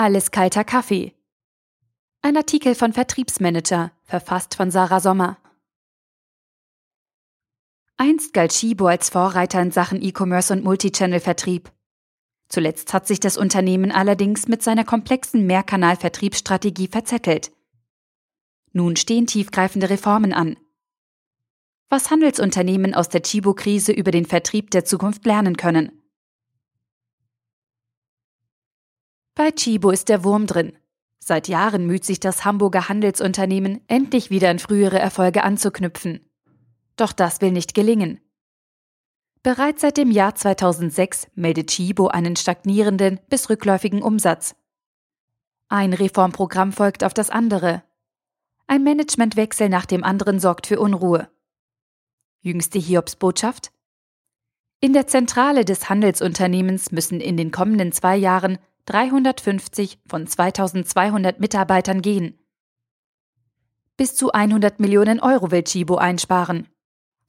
Alles kalter Kaffee. Ein Artikel von Vertriebsmanager, verfasst von Sarah Sommer. Einst galt Chibo als Vorreiter in Sachen E-Commerce und Multichannel-Vertrieb. Zuletzt hat sich das Unternehmen allerdings mit seiner komplexen Mehrkanal-Vertriebsstrategie verzettelt. Nun stehen tiefgreifende Reformen an. Was Handelsunternehmen aus der Chibo-Krise über den Vertrieb der Zukunft lernen können. Bei Chibo ist der Wurm drin. Seit Jahren müht sich das Hamburger Handelsunternehmen, endlich wieder an frühere Erfolge anzuknüpfen. Doch das will nicht gelingen. Bereits seit dem Jahr 2006 meldet Chibo einen stagnierenden bis rückläufigen Umsatz. Ein Reformprogramm folgt auf das andere. Ein Managementwechsel nach dem anderen sorgt für Unruhe. Jüngste Hiobsbotschaft? In der Zentrale des Handelsunternehmens müssen in den kommenden zwei Jahren 350 von 2200 Mitarbeitern gehen. Bis zu 100 Millionen Euro will Chibo einsparen.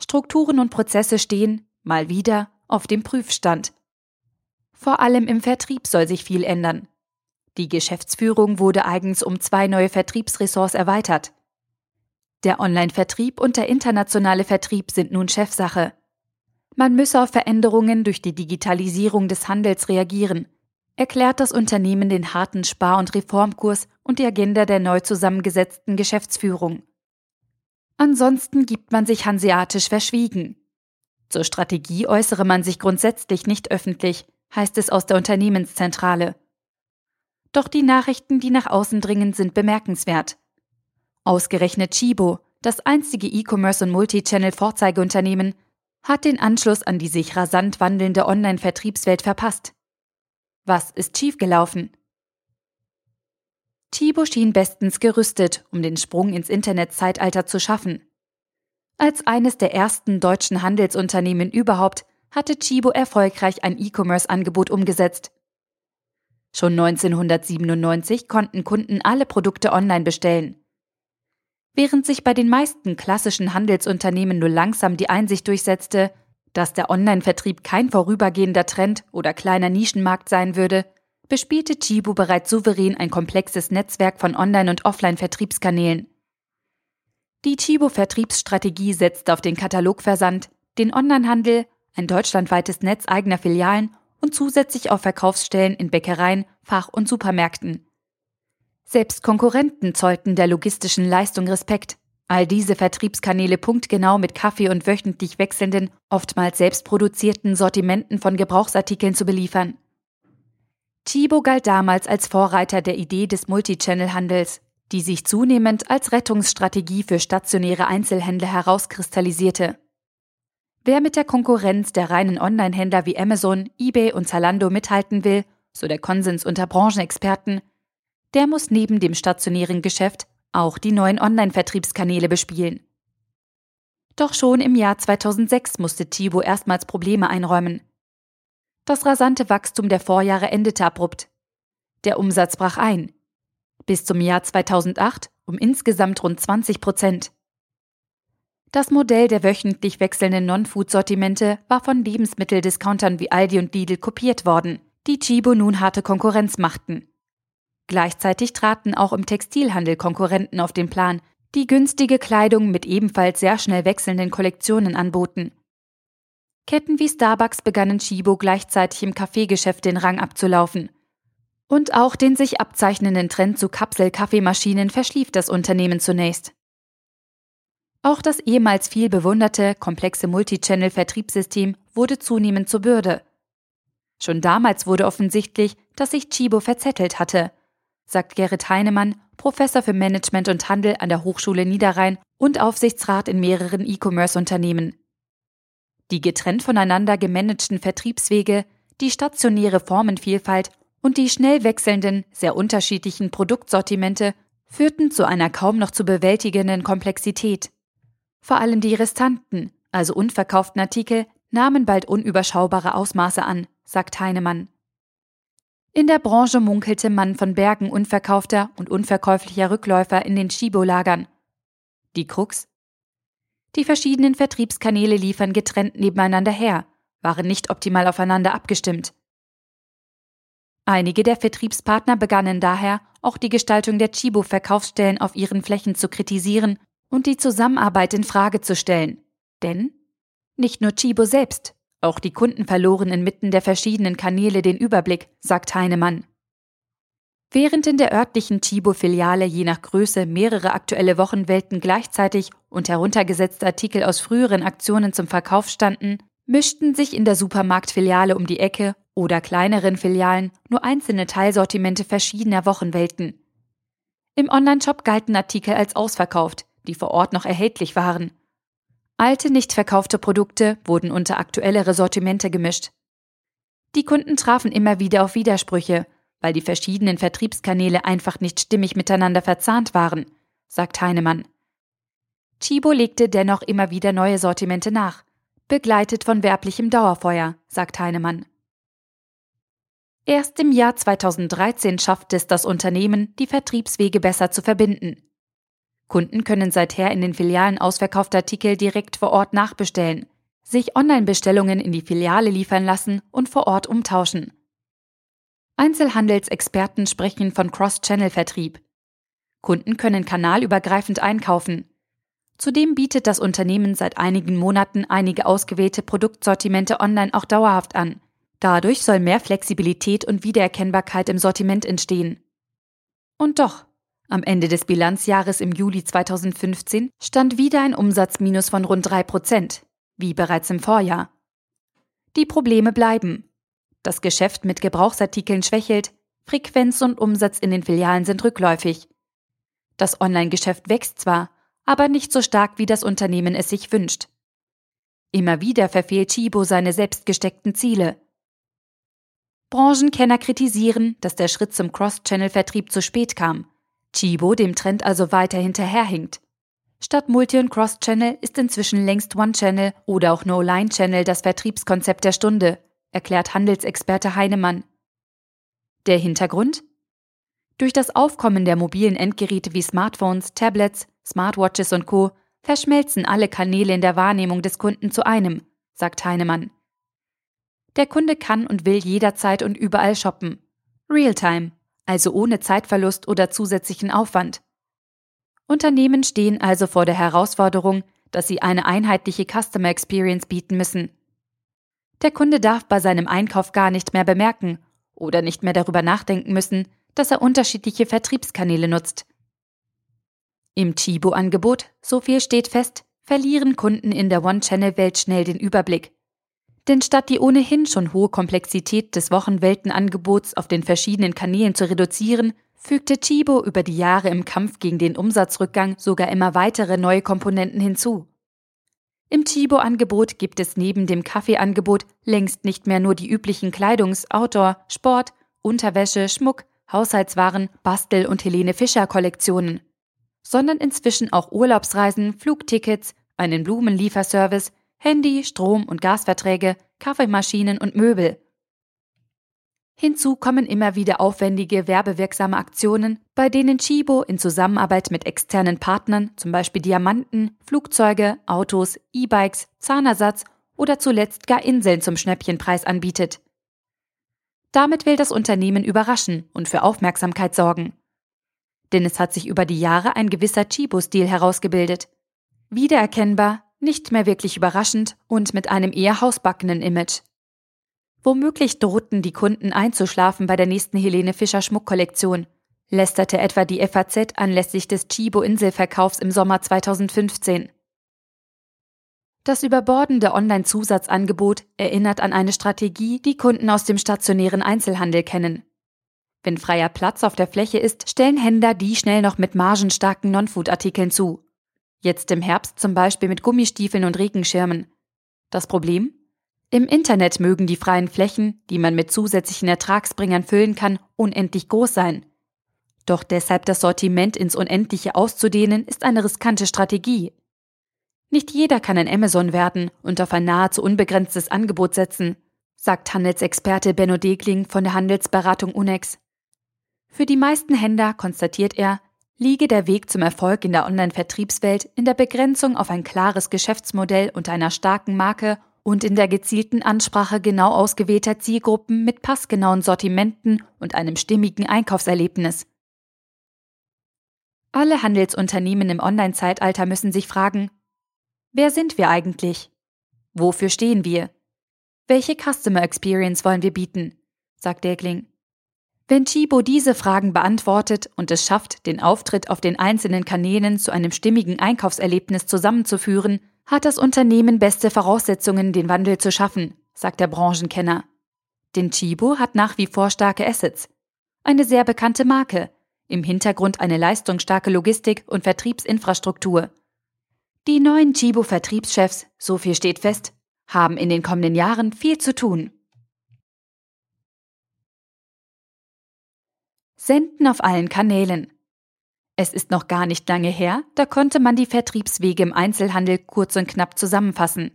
Strukturen und Prozesse stehen, mal wieder, auf dem Prüfstand. Vor allem im Vertrieb soll sich viel ändern. Die Geschäftsführung wurde eigens um zwei neue Vertriebsressorts erweitert. Der Online-Vertrieb und der internationale Vertrieb sind nun Chefsache. Man müsse auf Veränderungen durch die Digitalisierung des Handels reagieren erklärt das Unternehmen den harten Spar- und Reformkurs und die Agenda der neu zusammengesetzten Geschäftsführung. Ansonsten gibt man sich hanseatisch verschwiegen. Zur Strategie äußere man sich grundsätzlich nicht öffentlich, heißt es aus der Unternehmenszentrale. Doch die Nachrichten, die nach außen dringen, sind bemerkenswert. Ausgerechnet Chibo, das einzige E-Commerce- und Multichannel-Vorzeigeunternehmen, hat den Anschluss an die sich rasant wandelnde Online-Vertriebswelt verpasst. Was ist schiefgelaufen? Thibaut schien bestens gerüstet, um den Sprung ins Internetzeitalter zu schaffen. Als eines der ersten deutschen Handelsunternehmen überhaupt hatte Chibo erfolgreich ein E-Commerce-Angebot umgesetzt. Schon 1997 konnten Kunden alle Produkte online bestellen. Während sich bei den meisten klassischen Handelsunternehmen nur langsam die Einsicht durchsetzte, dass der Online-Vertrieb kein vorübergehender Trend oder kleiner Nischenmarkt sein würde, bespielte Chibu bereits souverän ein komplexes Netzwerk von Online- und Offline-Vertriebskanälen. Die Chibo-Vertriebsstrategie setzt auf den Katalogversand, den Onlinehandel, ein deutschlandweites Netz eigener Filialen und zusätzlich auf Verkaufsstellen in Bäckereien, Fach- und Supermärkten. Selbst Konkurrenten zollten der logistischen Leistung Respekt. All diese Vertriebskanäle punktgenau mit Kaffee und wöchentlich wechselnden, oftmals selbstproduzierten Sortimenten von Gebrauchsartikeln zu beliefern. Chibo galt damals als Vorreiter der Idee des Multichannel-Handels, die sich zunehmend als Rettungsstrategie für stationäre Einzelhändler herauskristallisierte. Wer mit der Konkurrenz der reinen Online-Händler wie Amazon, eBay und Zalando mithalten will, so der Konsens unter Branchenexperten, der muss neben dem stationären Geschäft auch die neuen Online-Vertriebskanäle bespielen. Doch schon im Jahr 2006 musste Thibaut erstmals Probleme einräumen. Das rasante Wachstum der Vorjahre endete abrupt. Der Umsatz brach ein. Bis zum Jahr 2008 um insgesamt rund 20 Prozent. Das Modell der wöchentlich wechselnden Non-Food-Sortimente war von Lebensmitteldiscountern wie Aldi und Lidl kopiert worden, die Chibo nun harte Konkurrenz machten. Gleichzeitig traten auch im Textilhandel Konkurrenten auf den Plan, die günstige Kleidung mit ebenfalls sehr schnell wechselnden Kollektionen anboten. Ketten wie Starbucks begannen Chibo gleichzeitig im Kaffeegeschäft den Rang abzulaufen. Und auch den sich abzeichnenden Trend zu Kapsel-Kaffeemaschinen verschlief das Unternehmen zunächst. Auch das ehemals viel bewunderte, komplexe Multichannel-Vertriebssystem wurde zunehmend zur Bürde. Schon damals wurde offensichtlich, dass sich Chibo verzettelt hatte sagt Gerrit Heinemann, Professor für Management und Handel an der Hochschule Niederrhein und Aufsichtsrat in mehreren E-Commerce-Unternehmen. Die getrennt voneinander gemanagten Vertriebswege, die stationäre Formenvielfalt und die schnell wechselnden, sehr unterschiedlichen Produktsortimente führten zu einer kaum noch zu bewältigenden Komplexität. Vor allem die restanten, also unverkauften Artikel, nahmen bald unüberschaubare Ausmaße an, sagt Heinemann. In der Branche munkelte man von Bergen unverkaufter und unverkäuflicher Rückläufer in den Schibo-Lagern. Die Krux? Die verschiedenen Vertriebskanäle liefern getrennt nebeneinander her, waren nicht optimal aufeinander abgestimmt. Einige der Vertriebspartner begannen daher, auch die Gestaltung der Chibo-Verkaufsstellen auf ihren Flächen zu kritisieren und die Zusammenarbeit in Frage zu stellen. Denn nicht nur Chibo selbst, auch die Kunden verloren inmitten der verschiedenen Kanäle den Überblick, sagt Heinemann. Während in der örtlichen Chibo-Filiale je nach Größe mehrere aktuelle Wochenwelten gleichzeitig und heruntergesetzte Artikel aus früheren Aktionen zum Verkauf standen, mischten sich in der Supermarktfiliale um die Ecke oder kleineren Filialen nur einzelne Teilsortimente verschiedener Wochenwelten. Im Onlineshop galten Artikel als ausverkauft, die vor Ort noch erhältlich waren. Alte, nicht verkaufte Produkte wurden unter aktuellere Sortimente gemischt. Die Kunden trafen immer wieder auf Widersprüche, weil die verschiedenen Vertriebskanäle einfach nicht stimmig miteinander verzahnt waren, sagt Heinemann. Chibo legte dennoch immer wieder neue Sortimente nach, begleitet von werblichem Dauerfeuer, sagt Heinemann. Erst im Jahr 2013 schafft es das Unternehmen, die Vertriebswege besser zu verbinden. Kunden können seither in den Filialen ausverkaufte Artikel direkt vor Ort nachbestellen, sich Online-Bestellungen in die Filiale liefern lassen und vor Ort umtauschen. Einzelhandelsexperten sprechen von Cross-Channel-Vertrieb. Kunden können kanalübergreifend einkaufen, Zudem bietet das Unternehmen seit einigen Monaten einige ausgewählte Produktsortimente online auch dauerhaft an. Dadurch soll mehr Flexibilität und Wiedererkennbarkeit im Sortiment entstehen. Und doch, am Ende des Bilanzjahres im Juli 2015 stand wieder ein Umsatzminus von rund 3 Prozent, wie bereits im Vorjahr. Die Probleme bleiben. Das Geschäft mit Gebrauchsartikeln schwächelt, Frequenz und Umsatz in den Filialen sind rückläufig. Das Online-Geschäft wächst zwar, aber nicht so stark, wie das Unternehmen es sich wünscht. Immer wieder verfehlt Chibo seine selbstgesteckten Ziele. Branchenkenner kritisieren, dass der Schritt zum Cross-Channel-Vertrieb zu spät kam, Chibo dem Trend also weiter hinterherhinkt. Statt Multi- und Cross-Channel ist inzwischen längst One-Channel oder auch No-Line-Channel das Vertriebskonzept der Stunde, erklärt Handelsexperte Heinemann. Der Hintergrund? Durch das Aufkommen der mobilen Endgeräte wie Smartphones, Tablets, Smartwatches und Co. verschmelzen alle Kanäle in der Wahrnehmung des Kunden zu einem, sagt Heinemann. Der Kunde kann und will jederzeit und überall shoppen. Realtime, also ohne Zeitverlust oder zusätzlichen Aufwand. Unternehmen stehen also vor der Herausforderung, dass sie eine einheitliche Customer Experience bieten müssen. Der Kunde darf bei seinem Einkauf gar nicht mehr bemerken oder nicht mehr darüber nachdenken müssen, dass er unterschiedliche Vertriebskanäle nutzt. Im Chibo-Angebot, so viel steht fest, verlieren Kunden in der One-Channel-Welt schnell den Überblick. Denn statt die ohnehin schon hohe Komplexität des Wochenweltenangebots auf den verschiedenen Kanälen zu reduzieren, fügte Chibo über die Jahre im Kampf gegen den Umsatzrückgang sogar immer weitere neue Komponenten hinzu. Im Chibo-Angebot gibt es neben dem Kaffeeangebot längst nicht mehr nur die üblichen Kleidungs-, Outdoor-, Sport-, Unterwäsche, Schmuck, Haushaltswaren, Bastel- und Helene Fischer-Kollektionen sondern inzwischen auch Urlaubsreisen, Flugtickets, einen Blumenlieferservice, Handy, Strom- und Gasverträge, Kaffeemaschinen und Möbel. Hinzu kommen immer wieder aufwendige werbewirksame Aktionen, bei denen Chibo in Zusammenarbeit mit externen Partnern, zum Beispiel Diamanten, Flugzeuge, Autos, E-Bikes, Zahnersatz oder zuletzt gar Inseln zum Schnäppchenpreis anbietet. Damit will das Unternehmen überraschen und für Aufmerksamkeit sorgen denn es hat sich über die Jahre ein gewisser Chibo-Stil herausgebildet. Wiedererkennbar, nicht mehr wirklich überraschend und mit einem eher hausbackenen Image. Womöglich drohten die Kunden einzuschlafen bei der nächsten Helene Fischer Schmuckkollektion, lästerte etwa die FAZ anlässlich des Chibo-Inselverkaufs im Sommer 2015. Das überbordende Online-Zusatzangebot erinnert an eine Strategie, die Kunden aus dem stationären Einzelhandel kennen. Wenn freier Platz auf der Fläche ist, stellen Händler die schnell noch mit margenstarken Non-Food-Artikeln zu. Jetzt im Herbst zum Beispiel mit Gummistiefeln und Regenschirmen. Das Problem? Im Internet mögen die freien Flächen, die man mit zusätzlichen Ertragsbringern füllen kann, unendlich groß sein. Doch deshalb das Sortiment ins Unendliche auszudehnen, ist eine riskante Strategie. Nicht jeder kann ein Amazon werden und auf ein nahezu unbegrenztes Angebot setzen, sagt Handelsexperte Benno Degling von der Handelsberatung Unex. Für die meisten Händler, konstatiert er, liege der Weg zum Erfolg in der Online-Vertriebswelt in der Begrenzung auf ein klares Geschäftsmodell und einer starken Marke und in der gezielten Ansprache genau ausgewählter Zielgruppen mit passgenauen Sortimenten und einem stimmigen Einkaufserlebnis. Alle Handelsunternehmen im Online-Zeitalter müssen sich fragen, wer sind wir eigentlich? Wofür stehen wir? Welche Customer Experience wollen wir bieten? sagt Degling. Wenn Chibo diese Fragen beantwortet und es schafft, den Auftritt auf den einzelnen Kanälen zu einem stimmigen Einkaufserlebnis zusammenzuführen, hat das Unternehmen beste Voraussetzungen, den Wandel zu schaffen, sagt der Branchenkenner. Denn Chibo hat nach wie vor starke Assets. Eine sehr bekannte Marke, im Hintergrund eine leistungsstarke Logistik und Vertriebsinfrastruktur. Die neuen Chibo-Vertriebschefs, so viel steht fest, haben in den kommenden Jahren viel zu tun. Senden auf allen Kanälen. Es ist noch gar nicht lange her, da konnte man die Vertriebswege im Einzelhandel kurz und knapp zusammenfassen.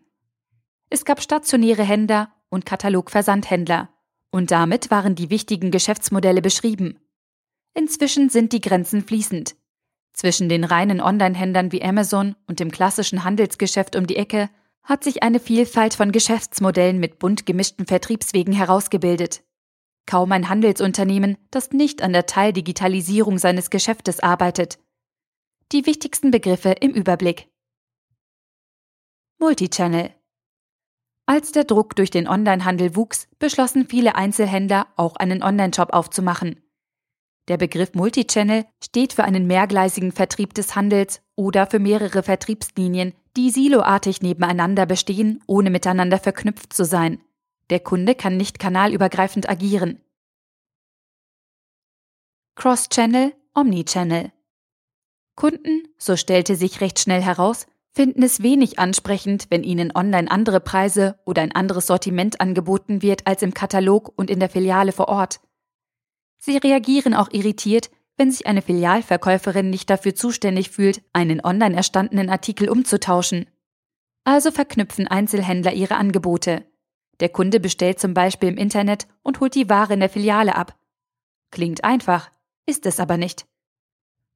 Es gab stationäre Händler und Katalogversandhändler, und damit waren die wichtigen Geschäftsmodelle beschrieben. Inzwischen sind die Grenzen fließend. Zwischen den reinen Online-Händlern wie Amazon und dem klassischen Handelsgeschäft um die Ecke hat sich eine Vielfalt von Geschäftsmodellen mit bunt gemischten Vertriebswegen herausgebildet. Kaum ein Handelsunternehmen, das nicht an der Teildigitalisierung seines Geschäftes arbeitet. Die wichtigsten Begriffe im Überblick. Multichannel. Als der Druck durch den Onlinehandel wuchs, beschlossen viele Einzelhändler, auch einen Onlineshop aufzumachen. Der Begriff Multichannel steht für einen mehrgleisigen Vertrieb des Handels oder für mehrere Vertriebslinien, die siloartig nebeneinander bestehen, ohne miteinander verknüpft zu sein. Der Kunde kann nicht kanalübergreifend agieren. Cross-Channel, Omnichannel. Kunden, so stellte sich recht schnell heraus, finden es wenig ansprechend, wenn ihnen online andere Preise oder ein anderes Sortiment angeboten wird als im Katalog und in der Filiale vor Ort. Sie reagieren auch irritiert, wenn sich eine Filialverkäuferin nicht dafür zuständig fühlt, einen online erstandenen Artikel umzutauschen. Also verknüpfen Einzelhändler ihre Angebote. Der Kunde bestellt zum Beispiel im Internet und holt die Ware in der Filiale ab. Klingt einfach, ist es aber nicht.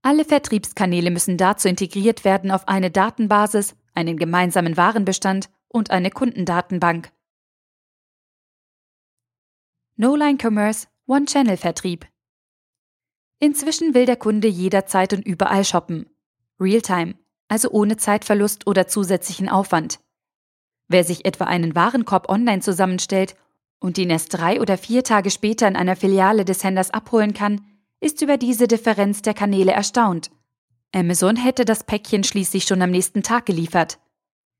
Alle Vertriebskanäle müssen dazu integriert werden auf eine Datenbasis, einen gemeinsamen Warenbestand und eine Kundendatenbank. No-Line Commerce One-Channel-Vertrieb. Inzwischen will der Kunde jederzeit und überall shoppen. Realtime, also ohne Zeitverlust oder zusätzlichen Aufwand. Wer sich etwa einen Warenkorb online zusammenstellt und ihn erst drei oder vier Tage später in einer Filiale des Händlers abholen kann, ist über diese Differenz der Kanäle erstaunt. Amazon hätte das Päckchen schließlich schon am nächsten Tag geliefert.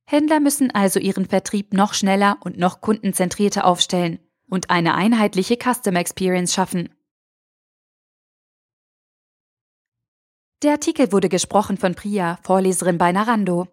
Händler müssen also ihren Vertrieb noch schneller und noch kundenzentrierter aufstellen und eine einheitliche Customer Experience schaffen. Der Artikel wurde gesprochen von Priya, Vorleserin bei Narando.